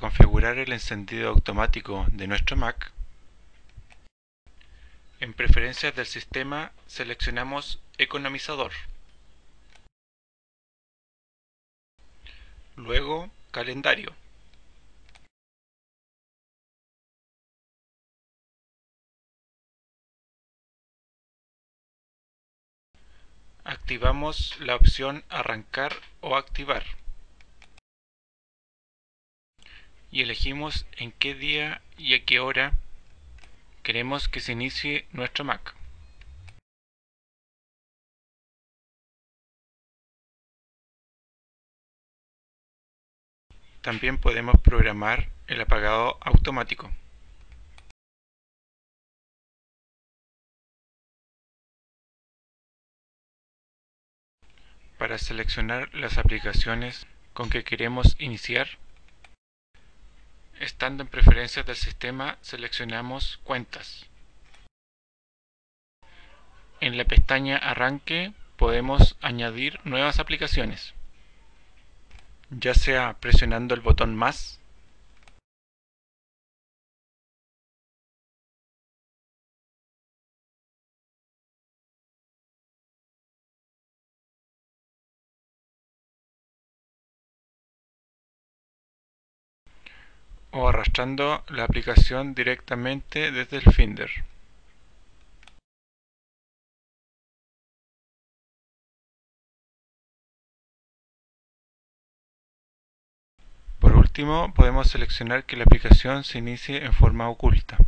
configurar el encendido automático de nuestro Mac, en Preferencias del sistema seleccionamos Economizador. Luego, Calendario. Activamos la opción Arrancar o Activar. Y elegimos en qué día y a qué hora queremos que se inicie nuestro Mac. También podemos programar el apagado automático. Para seleccionar las aplicaciones con que queremos iniciar, en preferencias del sistema seleccionamos cuentas. En la pestaña arranque podemos añadir nuevas aplicaciones, ya sea presionando el botón más o arrastrando la aplicación directamente desde el Finder. Por último, podemos seleccionar que la aplicación se inicie en forma oculta.